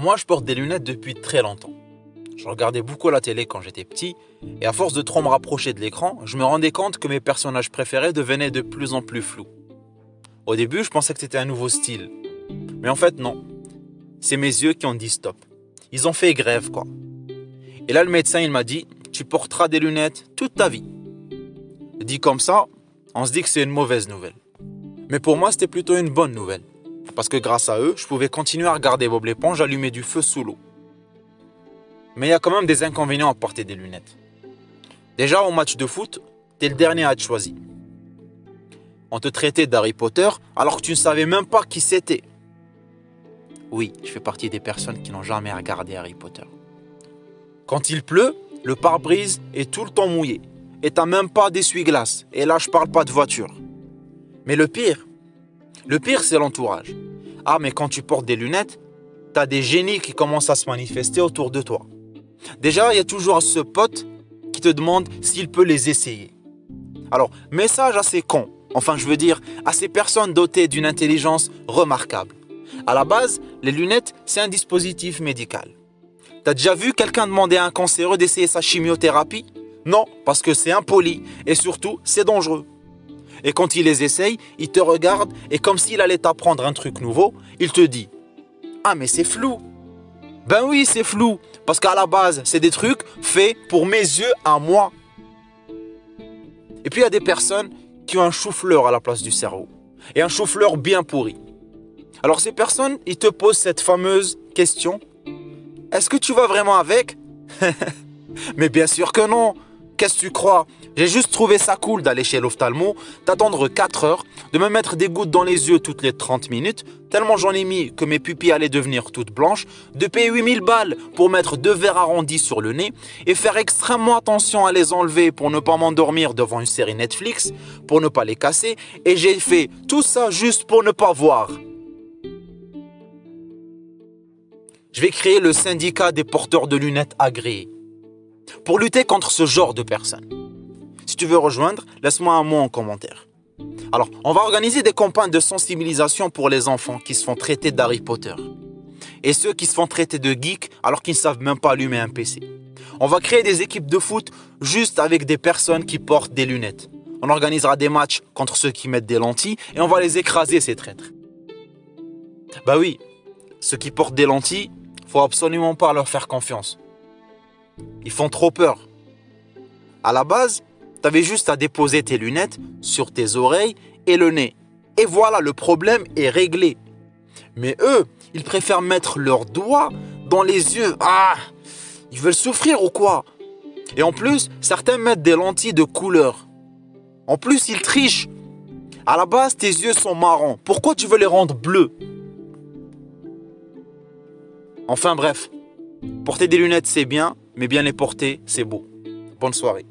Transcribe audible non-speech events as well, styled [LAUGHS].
Moi, je porte des lunettes depuis très longtemps. Je regardais beaucoup la télé quand j'étais petit, et à force de trop me rapprocher de l'écran, je me rendais compte que mes personnages préférés devenaient de plus en plus flous. Au début, je pensais que c'était un nouveau style. Mais en fait, non. C'est mes yeux qui ont dit stop. Ils ont fait grève, quoi. Et là, le médecin, il m'a dit, tu porteras des lunettes toute ta vie. Dit comme ça, on se dit que c'est une mauvaise nouvelle. Mais pour moi, c'était plutôt une bonne nouvelle. Parce que grâce à eux, je pouvais continuer à regarder Bob l'éponge allumer du feu sous l'eau. Mais il y a quand même des inconvénients à porter des lunettes. Déjà, au match de foot, t'es le dernier à être choisi. On te traitait d'Harry Potter alors que tu ne savais même pas qui c'était. Oui, je fais partie des personnes qui n'ont jamais regardé Harry Potter. Quand il pleut, le pare-brise est tout le temps mouillé. Et t'as même pas d'essuie-glace. Et là, je parle pas de voiture. Mais le pire, le pire, c'est l'entourage. Ah, mais quand tu portes des lunettes, t'as des génies qui commencent à se manifester autour de toi. Déjà, il y a toujours ce pote qui te demande s'il peut les essayer. Alors, message assez con, enfin je veux dire à ces personnes dotées d'une intelligence remarquable. À la base, les lunettes, c'est un dispositif médical. T'as déjà vu quelqu'un demander à un cancéreux d'essayer sa chimiothérapie? Non, parce que c'est impoli et surtout, c'est dangereux. Et quand il les essaye, il te regarde et comme s'il allait t'apprendre un truc nouveau, il te dit Ah, mais c'est flou ben oui, c'est flou. Parce qu'à la base, c'est des trucs faits pour mes yeux à moi. Et puis il y a des personnes qui ont un chou-fleur à la place du cerveau. Et un chou-fleur bien pourri. Alors ces personnes, ils te posent cette fameuse question. Est-ce que tu vas vraiment avec? [LAUGHS] Mais bien sûr que non. Qu'est-ce que tu crois? J'ai juste trouvé ça cool d'aller chez l'ophtalmo, d'attendre 4 heures, de me mettre des gouttes dans les yeux toutes les 30 minutes, tellement j'en ai mis que mes pupilles allaient devenir toutes blanches, de payer 8000 balles pour mettre deux verres arrondis sur le nez et faire extrêmement attention à les enlever pour ne pas m'endormir devant une série Netflix, pour ne pas les casser, et j'ai fait tout ça juste pour ne pas voir. Je vais créer le syndicat des porteurs de lunettes agréés pour lutter contre ce genre de personnes. Si tu veux rejoindre, laisse-moi un mot en commentaire. Alors, on va organiser des campagnes de sensibilisation pour les enfants qui se font traiter d'Harry Potter. Et ceux qui se font traiter de geeks alors qu'ils ne savent même pas allumer un PC. On va créer des équipes de foot juste avec des personnes qui portent des lunettes. On organisera des matchs contre ceux qui mettent des lentilles et on va les écraser, ces traîtres. Bah oui, ceux qui portent des lentilles, faut absolument pas leur faire confiance. Ils font trop peur. À la base, avais juste à déposer tes lunettes sur tes oreilles et le nez. Et voilà, le problème est réglé. Mais eux, ils préfèrent mettre leurs doigts dans les yeux. Ah Ils veulent souffrir ou quoi? Et en plus, certains mettent des lentilles de couleur. En plus, ils trichent. À la base, tes yeux sont marrons. Pourquoi tu veux les rendre bleus? Enfin bref, porter des lunettes c'est bien, mais bien les porter, c'est beau. Bonne soirée.